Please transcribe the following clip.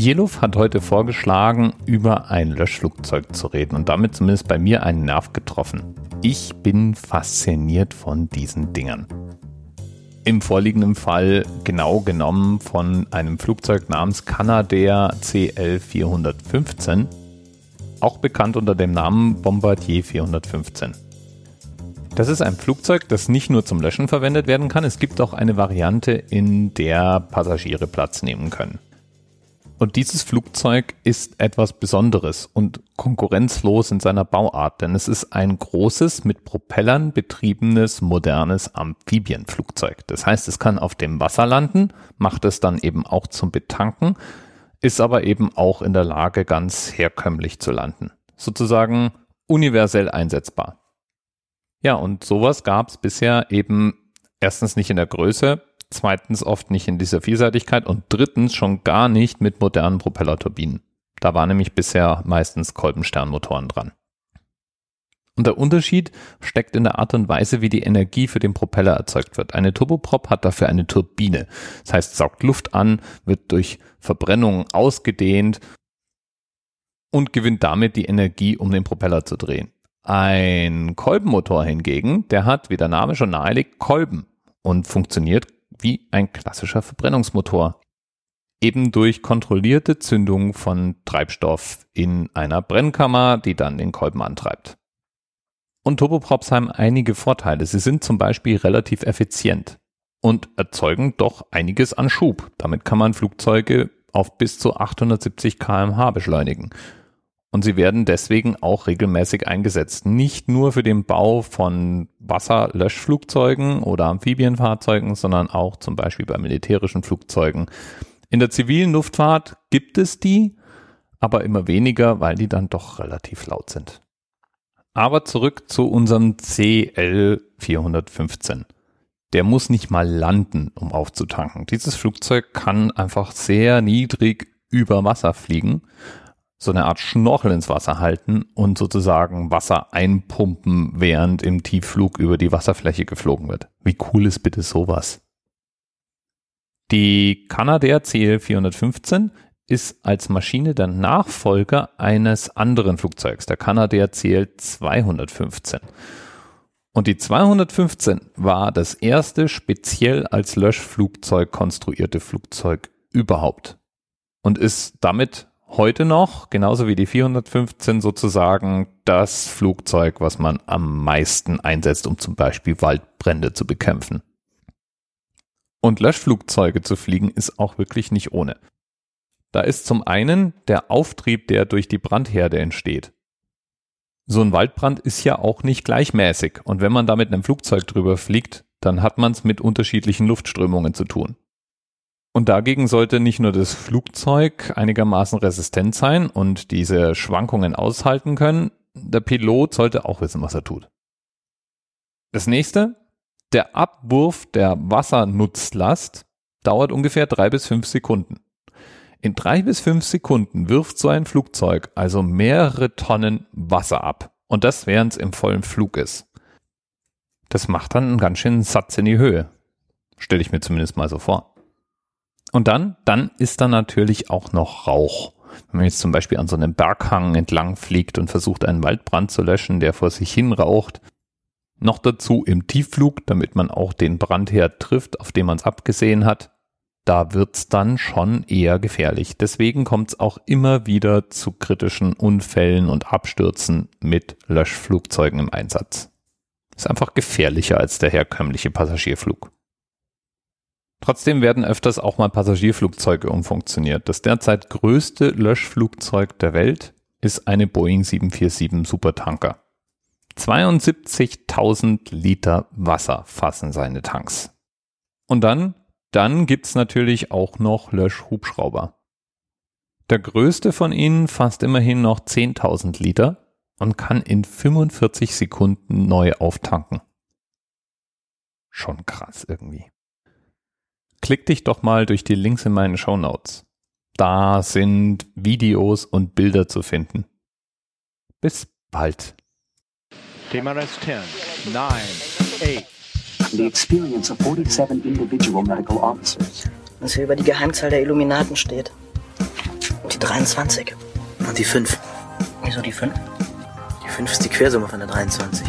Jeluf hat heute vorgeschlagen, über ein Löschflugzeug zu reden und damit zumindest bei mir einen Nerv getroffen. Ich bin fasziniert von diesen Dingern. Im vorliegenden Fall genau genommen von einem Flugzeug namens Canadair CL415, auch bekannt unter dem Namen Bombardier 415. Das ist ein Flugzeug, das nicht nur zum Löschen verwendet werden kann, es gibt auch eine Variante, in der Passagiere Platz nehmen können. Und dieses Flugzeug ist etwas Besonderes und konkurrenzlos in seiner Bauart, denn es ist ein großes, mit Propellern betriebenes, modernes Amphibienflugzeug. Das heißt, es kann auf dem Wasser landen, macht es dann eben auch zum Betanken, ist aber eben auch in der Lage, ganz herkömmlich zu landen. Sozusagen universell einsetzbar. Ja, und sowas gab es bisher eben erstens nicht in der Größe, zweitens oft nicht in dieser Vielseitigkeit und drittens schon gar nicht mit modernen Propellerturbinen. Da waren nämlich bisher meistens Kolbensternmotoren dran. Und der Unterschied steckt in der Art und Weise, wie die Energie für den Propeller erzeugt wird. Eine Turboprop hat dafür eine Turbine. Das heißt, saugt Luft an, wird durch Verbrennung ausgedehnt und gewinnt damit die Energie, um den Propeller zu drehen. Ein Kolbenmotor hingegen, der hat, wie der Name schon nahelegt, Kolben und funktioniert wie ein klassischer Verbrennungsmotor. Eben durch kontrollierte Zündung von Treibstoff in einer Brennkammer, die dann den Kolben antreibt. Und Turboprops haben einige Vorteile. Sie sind zum Beispiel relativ effizient und erzeugen doch einiges an Schub. Damit kann man Flugzeuge auf bis zu 870 kmh beschleunigen. Und sie werden deswegen auch regelmäßig eingesetzt. Nicht nur für den Bau von Wasserlöschflugzeugen oder Amphibienfahrzeugen, sondern auch zum Beispiel bei militärischen Flugzeugen. In der zivilen Luftfahrt gibt es die, aber immer weniger, weil die dann doch relativ laut sind. Aber zurück zu unserem CL 415. Der muss nicht mal landen, um aufzutanken. Dieses Flugzeug kann einfach sehr niedrig über Wasser fliegen so eine Art Schnorchel ins Wasser halten und sozusagen Wasser einpumpen, während im Tiefflug über die Wasserfläche geflogen wird. Wie cool ist bitte sowas? Die Canadair CL415 ist als Maschine der Nachfolger eines anderen Flugzeugs, der Canadair CL215. Und die 215 war das erste speziell als Löschflugzeug konstruierte Flugzeug überhaupt und ist damit heute noch, genauso wie die 415 sozusagen, das Flugzeug, was man am meisten einsetzt, um zum Beispiel Waldbrände zu bekämpfen. Und Löschflugzeuge zu fliegen ist auch wirklich nicht ohne. Da ist zum einen der Auftrieb, der durch die Brandherde entsteht. So ein Waldbrand ist ja auch nicht gleichmäßig und wenn man da mit einem Flugzeug drüber fliegt, dann hat man es mit unterschiedlichen Luftströmungen zu tun. Und dagegen sollte nicht nur das Flugzeug einigermaßen resistent sein und diese Schwankungen aushalten können, der Pilot sollte auch wissen, was er tut. Das nächste, der Abwurf der Wassernutzlast dauert ungefähr drei bis fünf Sekunden. In drei bis fünf Sekunden wirft so ein Flugzeug also mehrere Tonnen Wasser ab. Und das während es im vollen Flug ist. Das macht dann einen ganz schönen Satz in die Höhe. Stelle ich mir zumindest mal so vor. Und dann, dann ist da natürlich auch noch Rauch. Wenn man jetzt zum Beispiel an so einem Berghang entlang fliegt und versucht, einen Waldbrand zu löschen, der vor sich hin raucht, noch dazu im Tiefflug, damit man auch den Brandherd trifft, auf den man es abgesehen hat, da wird's dann schon eher gefährlich. Deswegen kommt es auch immer wieder zu kritischen Unfällen und Abstürzen mit Löschflugzeugen im Einsatz. Ist einfach gefährlicher als der herkömmliche Passagierflug. Trotzdem werden öfters auch mal Passagierflugzeuge umfunktioniert. Das derzeit größte Löschflugzeug der Welt ist eine Boeing 747 Supertanker. 72.000 Liter Wasser fassen seine Tanks. Und dann, dann gibt's natürlich auch noch Löschhubschrauber. Der größte von ihnen fasst immerhin noch 10.000 Liter und kann in 45 Sekunden neu auftanken. Schon krass irgendwie klick dich doch mal durch die Links in meinen Show Notes. Da sind Videos und Bilder zu finden. Bis bald. TMRS 10, 9, 8. The experience of 47 individual medical officers. Was hier über die Geheimzahl der Illuminaten steht. 23. Und die 5. Wieso die 5? Die 5 ist die Quersumme von der 23.